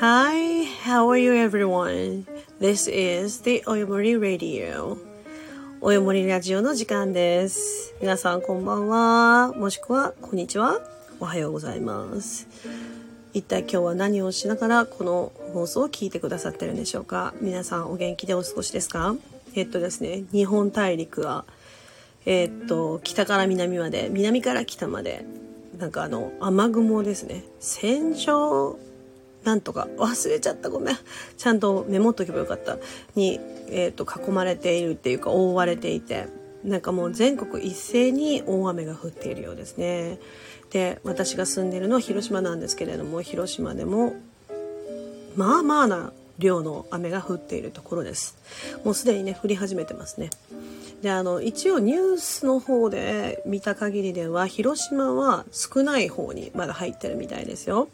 Hi, how are you everyone? This is the Oyomori Radio. およもりラジオの時間です。皆さんこんばんは。もしくは、こんにちは。おはようございます。一体今日は何をしながらこの放送を聞いてくださってるんでしょうか？皆さんお元気でお過ごしですか？えっとですね、日本大陸は、えっと、北から南まで、南から北まで、なんかあの、雨雲ですね。線状なんとか忘れちゃったごめん。ちゃんとメモっとけばよかった。に、えー、と囲まれているっていうか覆われていて。なんかもう全国一斉に大雨が降っているようですね。で私が住んでいるのは広島なんですけれども広島でもまあまあな量の雨が降っているところです。もうすでにね降り始めてますね。であの一応ニュースの方で見た限りでは広島は少ない方にまだ入ってるみたいですよ。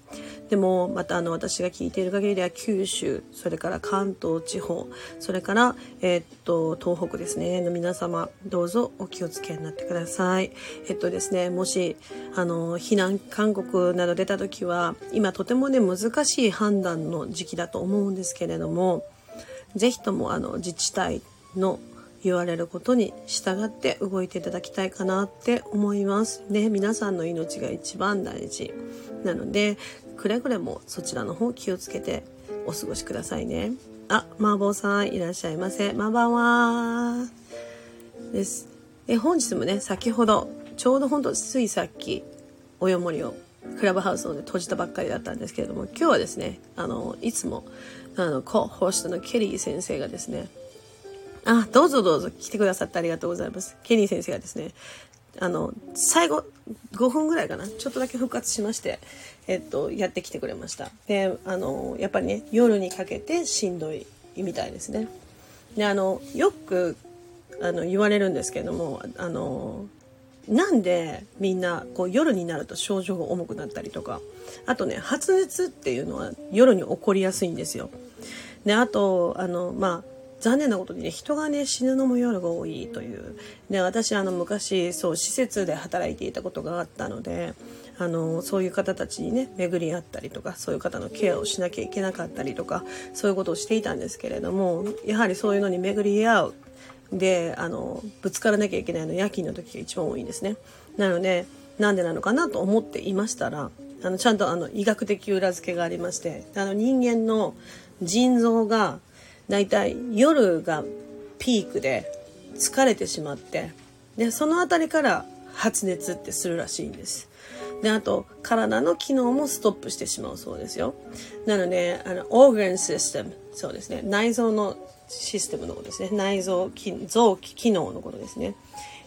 でもまたあの私が聞いている限りでは九州それから関東地方それから、えー、っと東北ですね。の皆様どうぞお気をつけになってください。えっとですねもしあの避難勧告など出た時は今とてもね難しい判断の時期だと思うんですけれどもぜひともあの自治体の言われることに従って動いていただきたいかなって思います。ね、皆さんの命が一番大事。なので、くれぐれもそちらの方気をつけてお過ごしくださいね。あ、麻婆さんいらっしゃいませ。まばんは。です。え、本日もね、先ほど、ちょうどほんとついさっき、およもりをクラブハウスので閉じたばっかりだったんですけれども、今日はですね、あの、いつも、あの、コーホストのケリー先生がですね、あ、どうぞどうぞ来てくださってありがとうございます。ケニー先生がですね、あの、最後5分ぐらいかな、ちょっとだけ復活しまして、えっと、やってきてくれました。で、あの、やっぱりね、夜にかけてしんどいみたいですね。で、あの、よく、あの、言われるんですけども、あの、なんでみんなこう夜になると症状が重くなったりとか、あとね、発熱っていうのは夜に起こりやすいんですよ。で、あと、あの、まあ、残念なことにね人がね死ぬのも夜が多いという。で私あの昔そう施設で働いていたことがあったのであのそういう方たちにね巡り合ったりとかそういう方のケアをしなきゃいけなかったりとかそういうことをしていたんですけれどもやはりそういうのに巡り合う。であのぶつからなきゃいけないの夜勤の時が一番多いんですね。なのでなんでなのかなと思っていましたらあのちゃんとあの医学的裏付けがありましてあの人間の腎臓がだいたい夜がピークで疲れてしまってでその辺りから発熱ってするらしいんです。であと体の機能もストップしてしまうそうですよ。なのであのオーガンシステムそうですね。内臓のシステムのことですね。内臓臓器機能のことですね。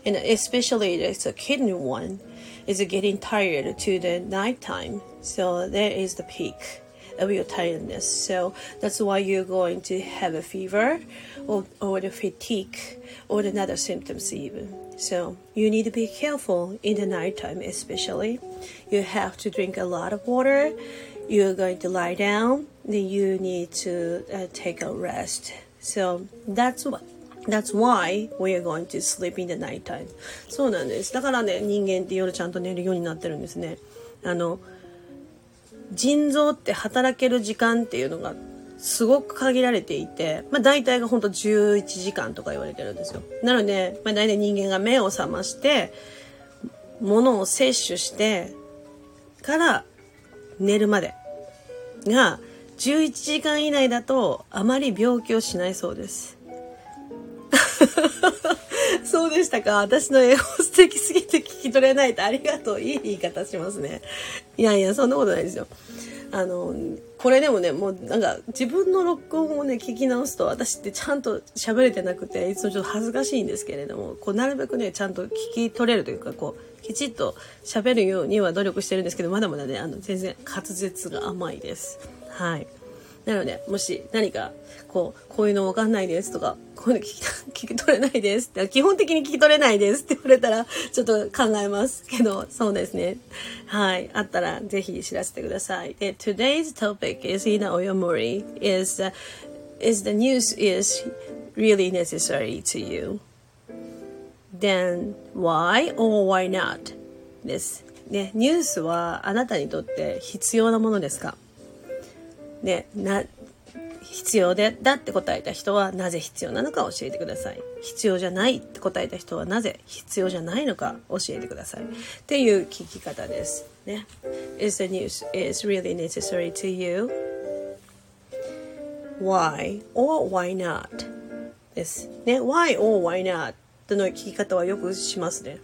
And especially the kidney one is getting tired to the night time so there is the peak. of your tiredness. So that's why you're going to have a fever or, or the fatigue or another symptoms even. So you need to be careful in the nighttime especially. You have to drink a lot of water. You're going to lie down. Then you need to uh, take a rest. So that's what That's why we are going to sleep in the nighttime. そうなんです。だからね、人間って夜ちゃんと寝るようになってるんですね。あの、 腎臓って働ける時間っていうのがすごく限られていて、まあ大体がほんと11時間とか言われてるんですよ。なので、まあ大体人間が目を覚まして、物を摂取してから寝るまでが11時間以内だとあまり病気をしないそうです。そうでしたか？私の英語素敵すぎて聞き取れないとありがとう。いい言い方しますね。いやいや、そんなことないですよ。あの、これでもね、もうなんか自分の録音をね、聞き直すと私ってちゃんと喋れてなくて、いつもちょっと恥ずかしいんですけれども、こうなるべくね、ちゃんと聞き取れるというか、こう、きちっと喋るようには努力してるんですけど、まだまだね、あの、全然滑舌が甘いです。はい。なので、もし何か、こう、こういうのわかんないですとか、こういうの聞き 聞き取れないですって、基本的に聞き取れないですって 言われたら、ちょっと考えますけど、そうですね。はい。あったら、ぜひ知らせてください。で、today's topic is in Oyomori is, uh, is the news is really necessary to you. Then why or why not? です。ね、ニュースはあなたにとって必要なものですか？で、な、必要でだって答えた人はなぜ必要なのか教えてください。必要じゃないって答えた人はなぜ必要じゃないのか教えてください。っていう聞き方です。ね。Is the news is really necessary to you? Why or why not? です。ね。Why or why not? の聞き方はよくしますね。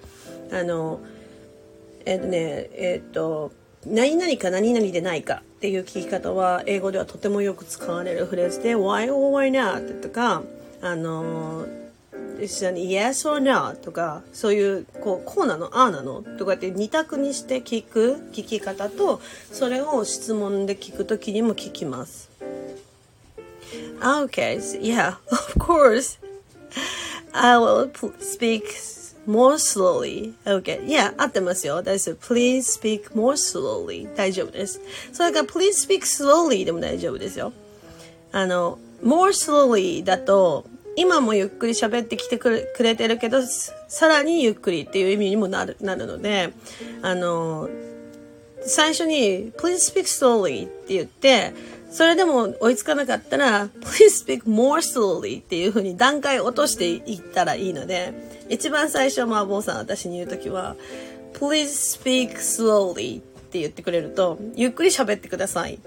あの、えっ、とね、えっ、と、何々か何々でないかっていう聞き方は英語ではとてもよく使われるフレーズで Why or why not? とかあの一緒に Yes or No? とかそういうこうこうなのああなのとかって二択にして聞く聞き方とそれを質問で聞くときにも聞きます Okay, yeah, of course. I will speak more slowly. Okay. Yeah, 合ってますよ。大丈夫。Please speak more slowly. 大丈夫です。それから Please speak slowly でも大丈夫ですよ。あの、more slowly だと、今もゆっくり喋ってきてくれてるけど、さらにゆっくりっていう意味にもなる、なるので、あの、最初に Please speak slowly って言って、それでも追いつかなかったら Please speak more slowly っていう風に段階落としていったらいいので、一番最初、まあ、坊さん私に言うときは、please speak slowly って言ってくれると、ゆっくり喋ってくださいっ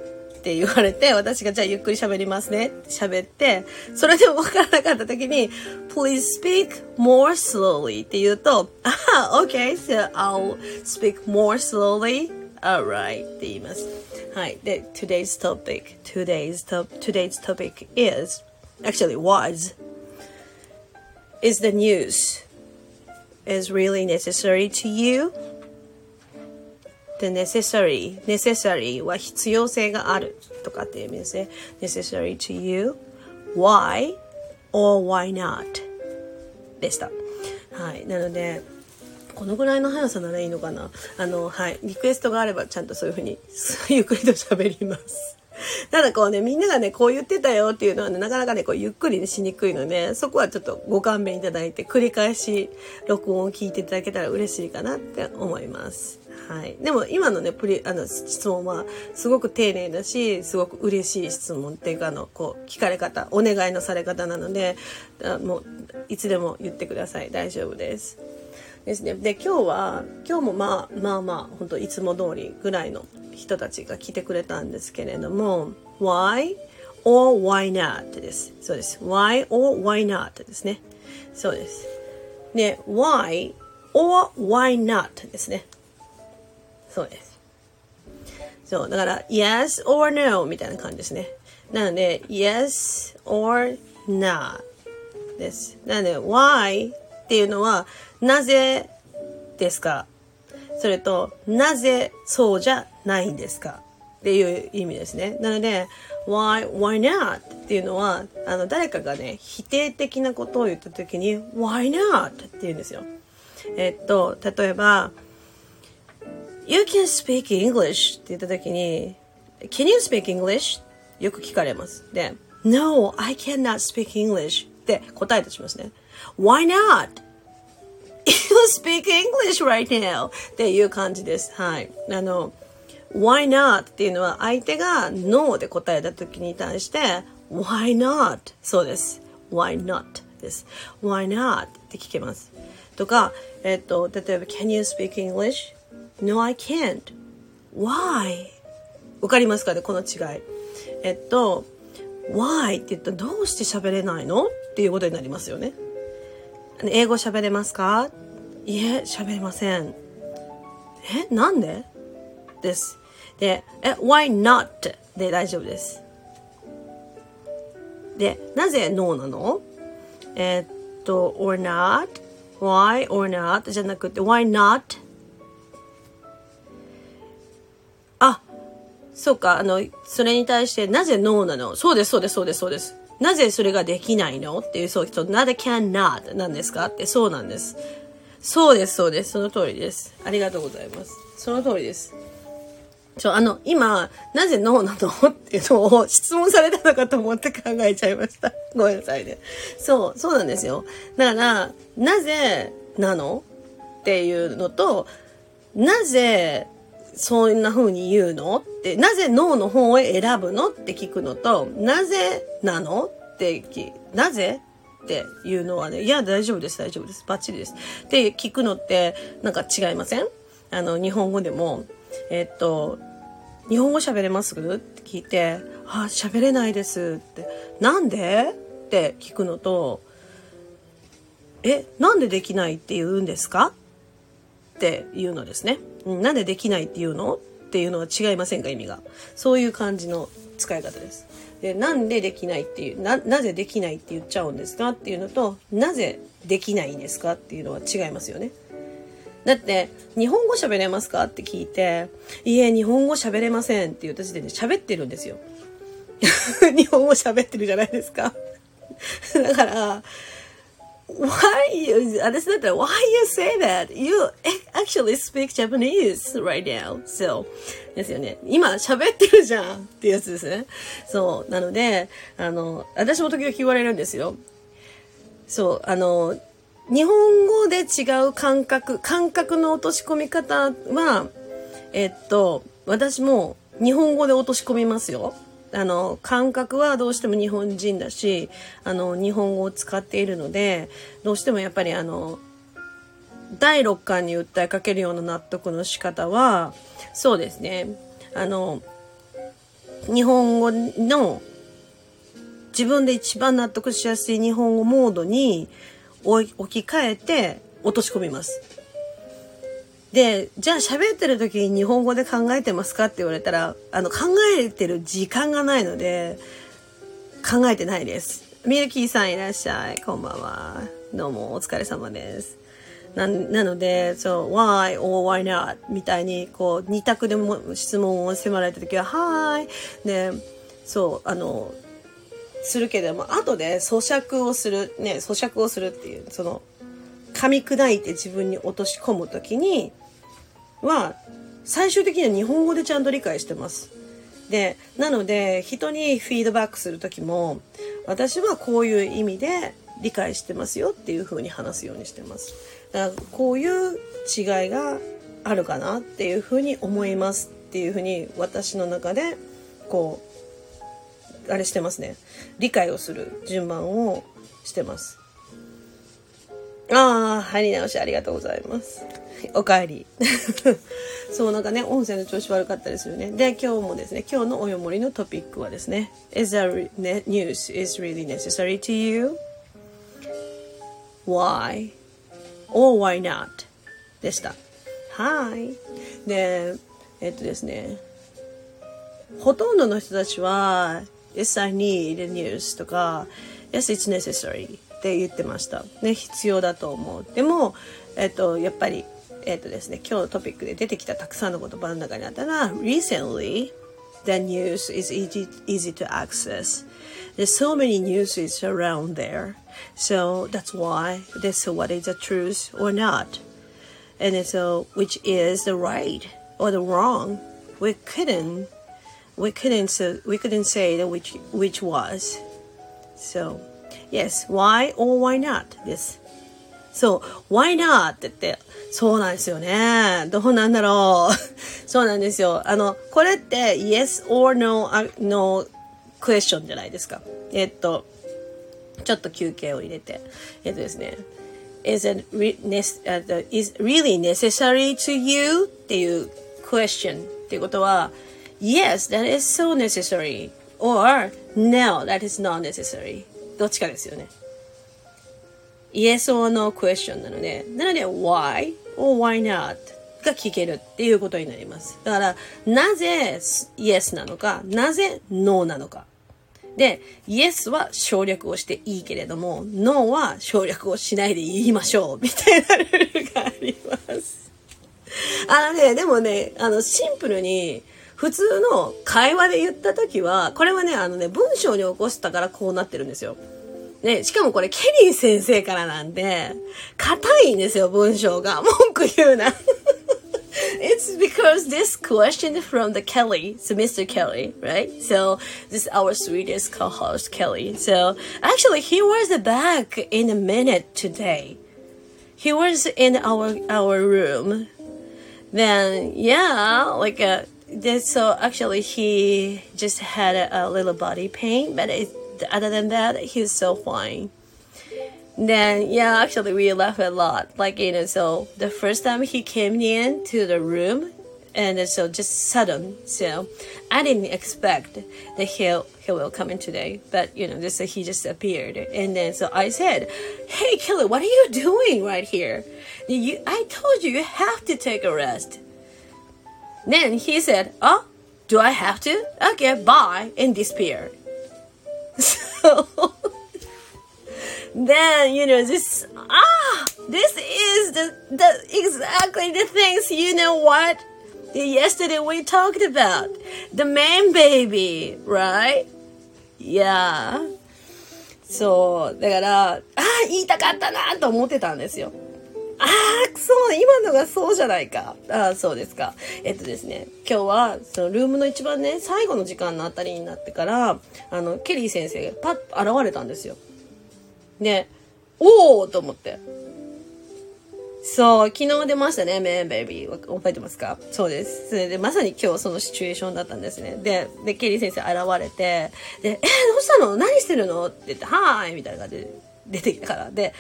て言われて、私がじゃあゆっくり喋りますねって喋って、それでもわからなかった時に、please speak more slowly って言うと、あ、okay, so I'll speak more slowly. Alright って言います。はい。で、today's topic, today's, top, today's topic is, actually was, is the news. is really necessary to you the necessary necessary は必要性があるとかっていう意味ですね necessary to you why or why not でしたはいなので このぐらいの速さならいいのかなあのはいリクエストがあればちゃんとそういうふうに ゆっくりと喋りますただこうね、みんながね、こう言ってたよっていうのはね、なかなかね、こうゆっくり、ね、しにくいので、そこはちょっとご勘弁いただいて、繰り返し録音を聞いていただけたら嬉しいかなって思います。はい。でも今のね、プリ、あの、質問はすごく丁寧だし、すごく嬉しい質問っていうか、あの、こう、聞かれ方、お願いのされ方なので、もう、いつでも言ってください。大丈夫です。ですね。で、今日は、今日もまあ、まあまあ、本当いつも通りぐらいの人たちが来てくれたんですけれども why or why not です。そうです。why or why not ですね。そうです。で why or why not ですね。そうです。そうだから yes or no みたいな感じですね。なので yes or not です。なので why っていうのはなぜですか？それと、なぜそうじゃないんですか？っていう意味ですね。なので、why, why not? っていうのは、あの、誰かがね、否定的なことを言った時に、why not? って言うんですよ。えっと、例えば、You can speak English って言った時に、Can you speak English? よく聞かれます。で、No, I cannot speak English って答えとしますね。Why not? You speak English right now! っていう感じです。はい。あの、why not? っていうのは相手が no で答えた時に対して why not? そうです。why not? です。why not? って聞けます。とか、えっと、例えば can you speak English? No, I can't. Why? わかりますかね？この違い。えっと、why って言ったらどうして喋れないの？っていうことになりますよね。英語喋れますか？いえ、喋れません。え、なんで？です。で、え、why not? で大丈夫です。で、なぜ no なの？えー、っと、or not? why or not? じゃなくて、why not? あ、そうか、あの、それに対して、なぜ no なの？そうです、そうです、そうです、そうです。なぜそれができないの？っていうそう人、なぜ cannot なんですか？ってそうなんです。そうです、そうです。その通りです。ありがとうございます。その通りです。ちょ、あの、今、なぜノーなの？っていうのを質問されたのかと思って考えちゃいました。ごめんなさいね。そう、そうなんですよ。だから、なぜなの？っていうのと、なぜそんな風に言うの？って、なぜ脳の方を選ぶの？って聞くのと、なぜなの？って聞なぜ？っていうのはね、いや、大丈夫です、大丈夫です、バッチリです。って聞くのって、なんか違いません？あの、日本語でも、えっと、日本語喋れます？って聞いて、あ、喋れないですって、なんで？って聞くのと、え、なんでできないって言うんですか？っていうのですね。なんでできないっていうのっていうのは違いませんか意味が。そういう感じの使い方です。で、なんでできないっていう、な、なぜできないって言っちゃうんですかっていうのと、なぜできないんですかっていうのは違いますよね。だって、日本語喋れますかって聞いて、いえ、日本語喋れませんって言った時点で喋ってるんですよ。日本語喋ってるじゃないですか。だから、why you, 私だったら、why you say that? You actually speak Japanese right now. So, ですよね。今喋ってるじゃんっていうやつですね。そう。なので、あの、私も時々言われるんですよ。そう、あの、日本語で違う感覚、感覚の落とし込み方は、えっと、私も日本語で落とし込みますよ。あの、感覚はどうしても日本人だし、あの、日本語を使っているので、どうしてもやっぱりあの、第六感に訴えかけるような納得の仕方は、そうですね。あの、日本語の自分で一番納得しやすい日本語モードに置き換えて落とし込みます。で、じゃあ喋ってる時に日本語で考えてますかって言われたら、あの、考えてる時間がないので、考えてないです。ミルキーさんいらっしゃい。こんばんは。どうもお疲れ様です。な、なので、そう、why or why not? みたいに、こう、二択でも質問を迫られた時は、はーい。で、そう、あの、するけども、後で咀嚼をする、ね、咀嚼をするっていう、その、噛み砕いて自分に落とし込む時に、は、最終的には日本語でちゃんと理解してます。で、なので、人にフィードバックする時も、私はこういう意味で理解してますよっていう風に話すようにしてます。だからこういう違いがあるかなっていう風に思いますっていう風に私の中でこうあれしてますね理解をする順番をしてますああ入り直しありがとうございますおかえり。そう、なんかね、音声の調子悪かったですよね。で、今日もですね、今日のおよもりのトピックはですね、Is the news? Is really necessary to you? Why? Or why not? でした。はい。で、えっとですね、ほとんどの人たちは、Yes, I need a news とか、Yes, it's necessary って言ってました。ね、必要だと思う。でも、えっと、やっぱり、えっ、ー、とですね、今日のトピックで出てきたたくさんの言葉の中にあったのは、recently, the news is easy, easy to access. There's so many newses around there. So that's why this what is the truth or not. And so which is the right or the wrong. We couldn't we couldn't so we couldn't say that which which was. So yes, why or why not? This. So why not って言って そうなんですよね。どうなんだろう。そうなんですよ。あの、これって yes or no, no question じゃないですか。えっと、ちょっと休憩を入れて。えっとですね。is it re is really necessary to you? っていう question っていうことは yes, that is so necessary or no, that is not necessary どっちかですよね。Yes or no question なので、なので why or why not が聞けるっていうことになります。だから、なぜ yes なのか、なぜ no なのか。で、yes は省略をしていいけれども、no は省略をしないで言いましょう、みたいなルールがあります。あのね、でもね、あの、シンプルに、普通の会話で言った時は、これはね、あのね、文章に起こしたからこうなってるんですよ。ね、しかもこれケリー先生からなんで、硬いんですよ、文章が。文句言うな。it's because this question from the Kelly, so Mr. Kelly, right? So this is our sweetest co-host Kelly. So actually he was back in a minute today. He was in our our room. then yeah, like uh, this. So actually, he just had a, a little body pain, but it, other than that, he's so fine. Then yeah, actually we laugh a lot. Like you know, so the first time he came in to the room, and so just sudden. So I didn't expect that he he will come in today, but you know, just he just appeared, and then so I said, "Hey, Kelly, what are you doing right here? You, I told you you have to take a rest." Then he said, "Oh, do I have to? Okay, bye," and disappeared. Then you know this ah this is the the exactly the things you know what yesterday we talked about the man baby right yeah そうだからああ言いたかったなと思ってたんですよああ、そう、今のがそうじゃないか。ああ、そうですか。えっとですね、今日は、そのルームの一番ね、最後の時間のあたりになってから、あの、ケリー先生がパッと現れたんですよ。で、おおと思って。そう、昨日出ましたね、メンベイビー。覚えてますか？そうです。それで、まさに今日そのシチュエーションだったんですね。で、で、ケリー先生現れて、で、えー、どうしたの？何してるの？って言って、はーいみたいな感じで。出てきたから。で、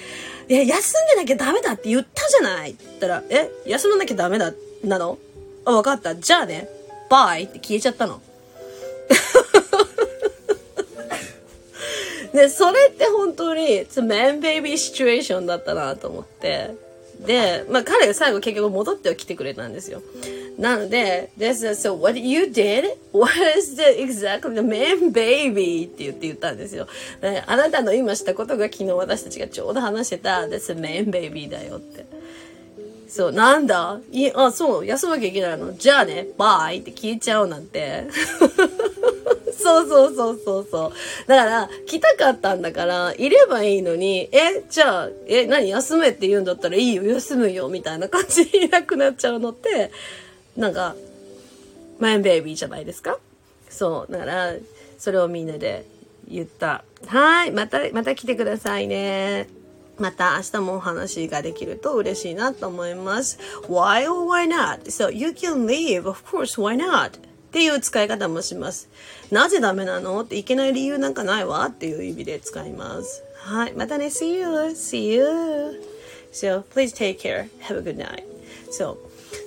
え、休んでなきゃダメだって言ったじゃないって言ったら、え、休まなきゃダメだ、なのあ、わかった。じゃあね、バイって消えちゃったの。で、それって本当に、it's a man baby situation だったなと思って。で、まあ彼が最後結局戻っては来てくれたんですよ。なので、this is, so what you did was the exactly the man baby って言って言ったんですよ。あなたの今したことが昨日私たちがちょうど話してた that's a man baby だよって。そう、なんだ？いあ、そう、休まなきゃいけないの？じゃあね、バイって聞いちゃうなんて。そうそうそうそうそう。だから、来たかったんだから、いればいいのに、え、じゃあ、え、何休めって言うんだったらいいよ、休むよ、みたいな感じになくなっちゃうのって、なんか、マインベイビーじゃないですか？そう。だから、それをみんなで言った。はい。また、また来てくださいね。また明日もお話ができると嬉しいなと思います。Why or why not? So you can leave. Of course, why not? っていう使い方もします。なぜダメなの？っていけない理由なんかないわ？っていう意味で使います。はい。またね。See you. See you. So, please take care. Have a good night. So,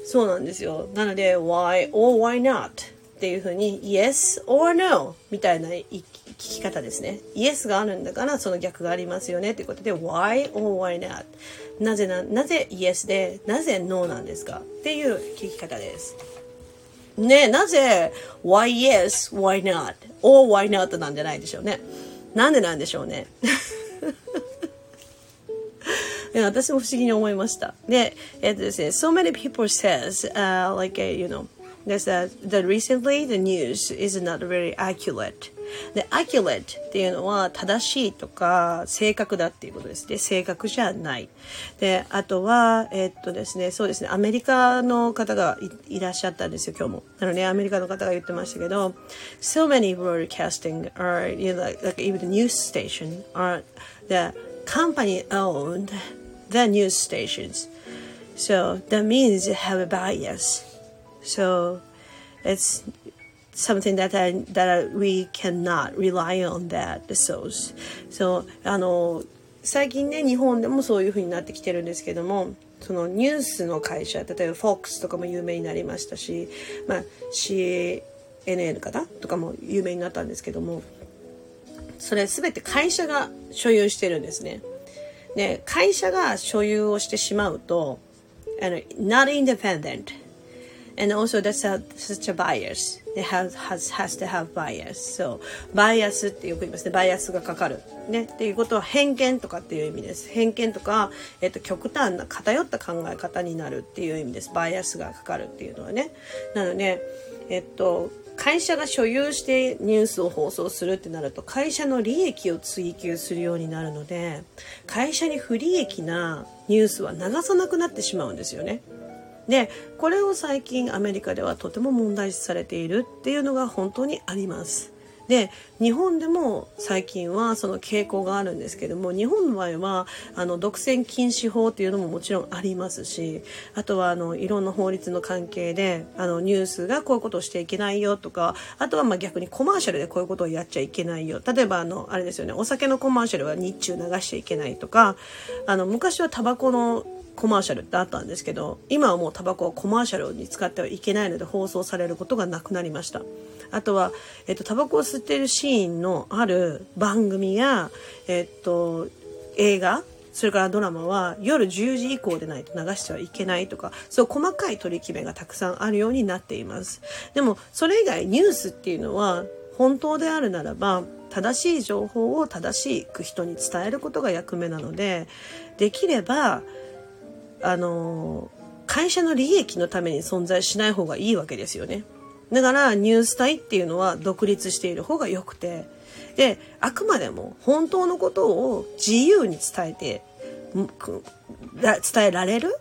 そうなんですよ。なので、why or why not? っていうふうに yes or no みたいな聞き方ですね。yes があるんだからその逆がありますよねっていうことで why or why not? なぜな、なぜ yes でなぜ no なんですか？っていう聞き方です。ねなぜ why yes, why not or why not なんじゃないでしょうね。なんでなんでしょうね。私も不思議に思いました。で、えっとですね、so many people says, uh, like, you know, there's that, that recently the news is not very accurate. で、accurate っていうのは正しいとか正確だっていうことですね。正確じゃない。で、あとは、えーっとですね、そうですね、アメリカの方がいらっしゃったんですよ、今日も。なので、アメリカの方が言ってましたけど、so many broadcasting are, you know, like, like even the news station are the company owned the news stations. So that means you have a bias. So it's something that I, that we cannot rely on that the source. So あの最近ね日本でもそういう風になってきてるんですけども。そのニュースの会社例えば FOX とかも有名になりましたし、まあ、CNN かな？とかも有名になったんですけどもそれ全て会社が所有してるんですね。で、会社が所有をしてしまうと、あの、not independent. And also that's a, such a bias. It has, has, has to have bias. So, バイアスってよく言いますね。バイアスがかかる。ね。っていうことは偏見とかっていう意味です。偏見とか、えっと、極端な偏った考え方になるっていう意味です。バイアスがかかるっていうのはね。なので、えっと、会社が所有してニュースを放送するってなると会社の利益を追求するようになるので会社に不利益なニュースは流さなくなってしまうんですよね。でこれを最近アメリカではとても問題視されているっていうのが本当にあります。で日本でも最近はその傾向があるんですけども日本の場合はあの独占禁止法っていうのももちろんありますしあとはあのいろんな法律の関係であのニュースがこういうことをしていけないよとかあとはまあ逆にコマーシャルでこういうことをやっちゃいけないよ例えばあのあれですよねお酒のコマーシャルは日中流しちゃいけないとかあの昔はタバコのコマーシャルってあったんですけど今はもうタバコはコマーシャルに使ってはいけないので放送されることがなくなりましたあとは、えっと、タバコを吸っているシーンのある番組や、えっと、映画それからドラマは夜10時以降でないと流してはいけないとか、そう細かい取り決めがたくさんあるようになっています。でも、それ以外ニュースっていうのは本当であるならば、正しい情報を正しく人に伝えることが役目なので、できれば、あの、会社の利益のために存在しない方がいいわけですよね。だからニュース体っていうのは独立している方が良くて、で、あくまでも本当のことを自由に伝えて、伝えられる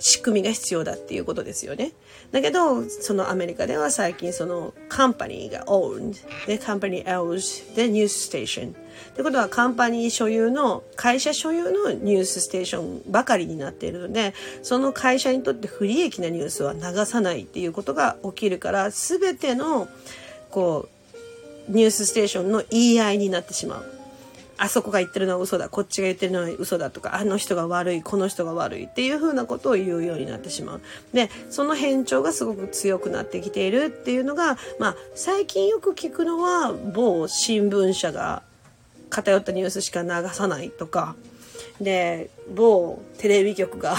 仕組みが必要だっていうことですよね。だけど、そのアメリカでは最近そのカンパニーが owned で、カンパニー owns でニュースステーション。ってことはカンパニー所有の会社所有のニュースステーションばかりになっているのでその会社にとって不利益なニュースは流さないっていうことが起きるから全てのこうニュースステーションの言い合いになってしまう。あそこが言ってるのは嘘だこっちが言ってるのは嘘だとかあの人が悪いこの人が悪いっていうふうなことを言うようになってしまうでその変調がすごく強くなってきているっていうのがまあ最近よく聞くのは某新聞社が偏ったニュースしか流さないとかで某テレビ局が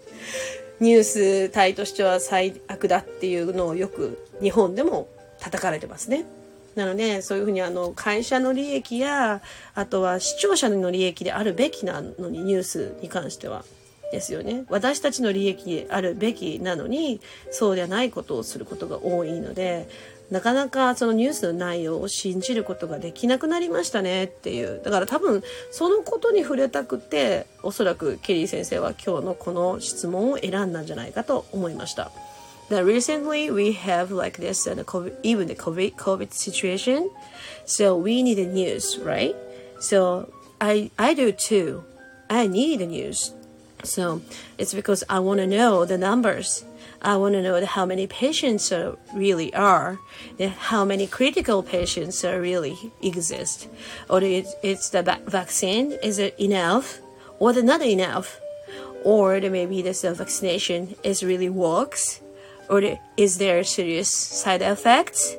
ニュース体としては最悪だっていうのをよく日本でも叩かれてますね。なのでそういうふうにあの会社の利益やあとは視聴者の利益であるべきなのにニュースに関してはですよね私たちの利益であるべきなのにそうではないことをすることが多いのでなかなかそのニュースの内容を信じることができなくなりましたねっていう。だから多分そのことに触れたくて、おそらくケリー先生は今日のこの質問を選んだんじゃないかと思いました。That recently we have like this and COVID, even the COVID, COVID situation. So we need the news, right? So I, I do too. I need the news. So it's because I want to know the numbers. I want to know how many patients uh, really are, how many critical patients uh, really exist, or it's the vaccine is it enough, or not enough, or maybe this uh, vaccination is really works, or is there serious side effects?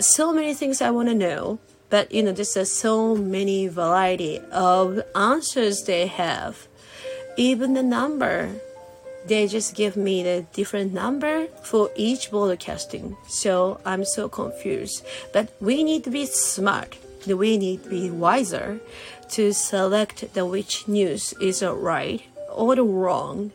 So many things I want to know, but you know, there's so many variety of answers they have, even the number they just give me the different number for each broadcasting. So I'm so confused. But we need to be smart. We need to be wiser to select the which news is right or wrong.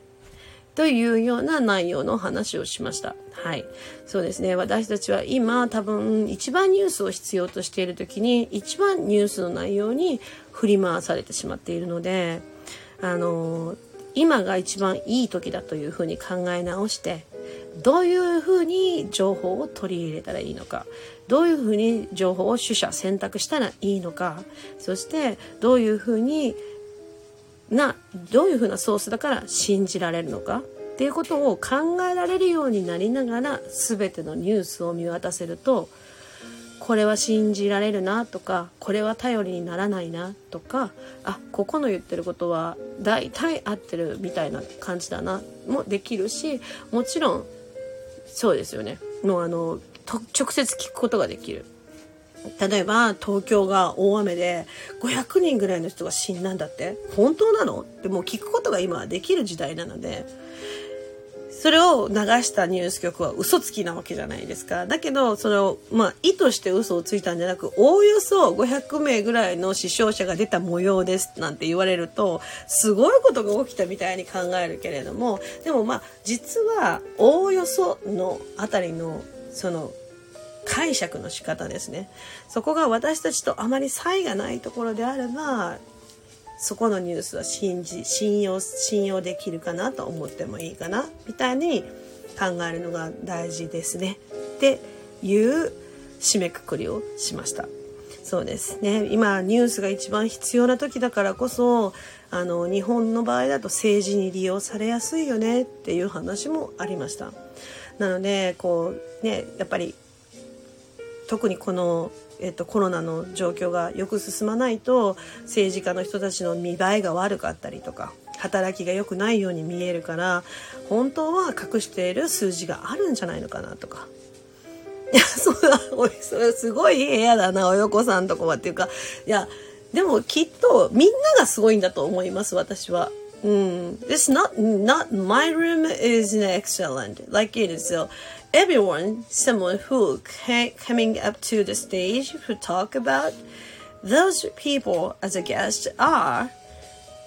というような内容の話をしました。はい。そうですね。私たちは今多分一番ニュースを必要としている時に一番ニュースの内容に振り回されてしまっているので、 あの、今が一番いい時だというふうに考え直してどういうふうに情報を取り入れたらいいのかどういうふうに情報を取捨選択したらいいのかそしてどういうふうになどういうふうなソースだから信じられるのかっていうことを考えられるようになりながら全てのニュースを見渡せるとこれは信じられるなとかこれは頼りにならないなとかあここの言ってることは大体合ってるみたいな感じだなもできるしもちろんそうですよね。もうあの直接聞くことができる。例えば東京が大雨で500人ぐらいの人が死んだんだって。本当なの？ってもう聞くことが今はできる時代なので。それを流したニュース局は嘘つきなわけじゃないですか。だけど、それを、まあ、意図して嘘をついたんじゃなく、おおよそ500名ぐらいの死傷者が出た模様ですなんて言われると、すごいことが起きたみたいに考えるけれども、でもまあ、実は、おおよそのあたりの、その、解釈の仕方ですね。そこが私たちとあまり差異がないところであれば、そこのニュースは信じ信用信用できるかなと思ってもいいかなみたいに考えるのが大事ですねっていう締めくくりをしました。そうですね。今、ニュースが一番必要な時だからこそ、あの、日本の場合だと政治に利用されやすいよねっていう話もありました。なので、こう、ね、やっぱり、特にこの、えっと、コロナの状況がよく進まないと、政治家の人たちの見栄えが悪かったりとか、働きが良くないように見えるから本当は隠している数字があるんじゃないのかなとか。いや、そうだ、おい、それすごい部屋だな、お横さんとこはっていうか、いや、でもきっとみんながすごいんだと思います、私は。うん。It's not, not, my room is excellent. Like it is. Everyone, someone who came, coming up to the stage who talk about those people as a guest are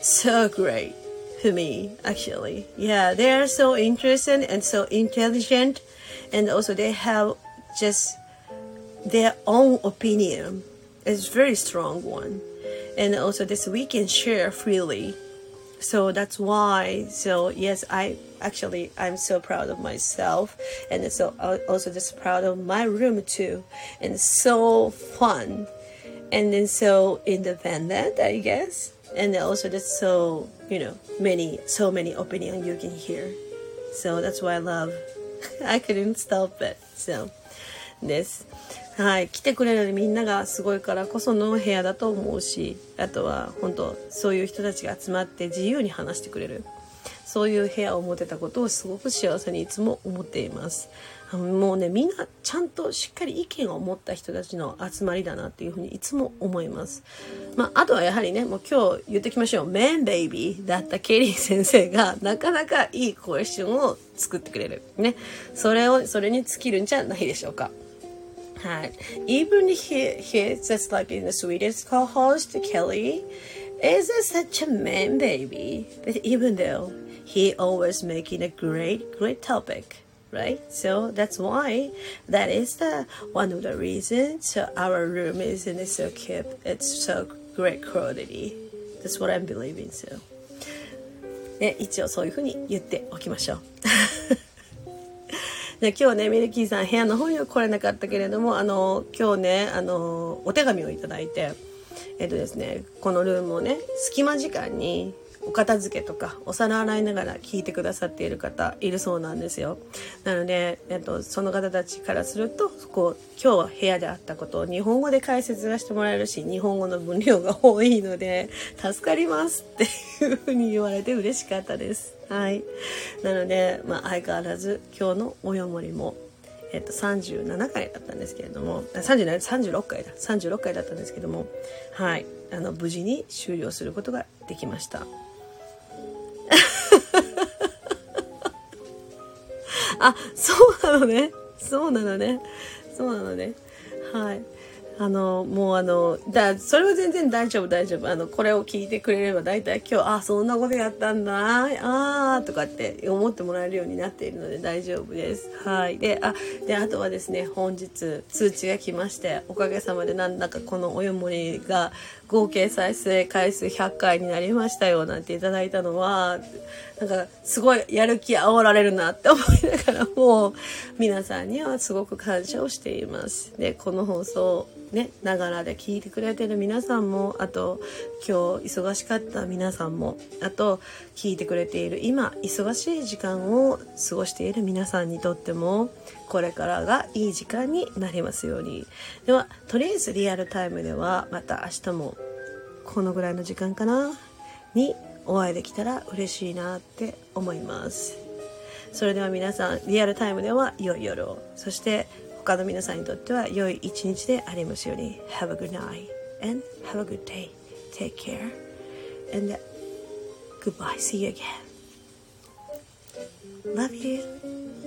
so great. to me, actually. Yeah, they are so interesting and so intelligent, and also they have just their own opinion. It's very strong one, and also this we can share freely. So that's why. So yes, I actually I'm so proud of myself, and so also just proud of my room too, and so fun, and then so independent, I guess and also there's so you know many so many opinion you can hear so that's why I love I couldn't stop it so ですはい来てくれるみんながすごいからこその部屋だと思うしあとは本当そういう人たちが集まって自由に話してくれる そういう部屋を持てたことをすごく幸せにいつも思っていますもうねみんなちゃんとしっかり意見を持った人たちの集まりだなっていうふうにいつも思います。まあ、あとはやはりねもう今日言ってきましょう「メンベイビー」だったケリー先生がなかなかいいクエスチョンを作ってくれる。ね。それをそれに尽きるんじゃないでしょうか。はい。Even he, he just like in the sweetest co-host, Kelly, is such a man baby? Even though he always making a great, great topic. right? So that's why that is the one of the reasons so our room is in so kept it's so great quality. That's what I'm believing so. ね、一応そういうふうに言っておきましょう。で今日ねミルキーさん部屋の方には来れなかったけれどもあの今日ねあのお手紙をいただいてえっとですねこのルームをね隙間時間にお片付けとかお皿洗いながら聞いてくださっている方いるそうなんですよ。なので、えっと、その方たちからするとこう今日は部屋であったことを日本語で解説がしてもらえるし日本語の分量が多いので助かりますっていうふうに言われて嬉しかったです。はい。なので、まあ、相変わらず今日のおよもりもえっと、37回だったんですけれども37 36回だ。36回だったんですけどもはい。あの無事に終了することができました。あ、そうなのね。そうなのね。そうなのね。はい。あの、もうあの、だ、それは全然大丈夫、大丈夫。あの、これを聞いてくれれば大体今日、あ、そんなことやったんだ、あーとかって思ってもらえるようになっているので大丈夫です。はい。で、あ、で、あとはですね、本日通知が来まして、おかげさまでなんだかこのおよもりが合計再生回数100回になりましたよなんていただいたのは、なんかすごいやる気煽られるなって思いながらも、皆さんにはすごく感謝をしています。で、この放送、ね、ながらで聞いてくれてる皆さんも、あと、今日忙しかった皆さんも、あと、聞いてくれている今、忙しい時間を過ごしている皆さんにとっても、これからがいい時間になりますように。では、とりあえずリアルタイムでは、また明日も、このぐらいの時間かな、にお会いできたら嬉しいなって思います。それでは皆さん、リアルタイムでは良い夜を。そして、他の皆さんにとっては良い一日でありますように。Have a good night and have a good day. Take care and goodbye. See you again. Love you.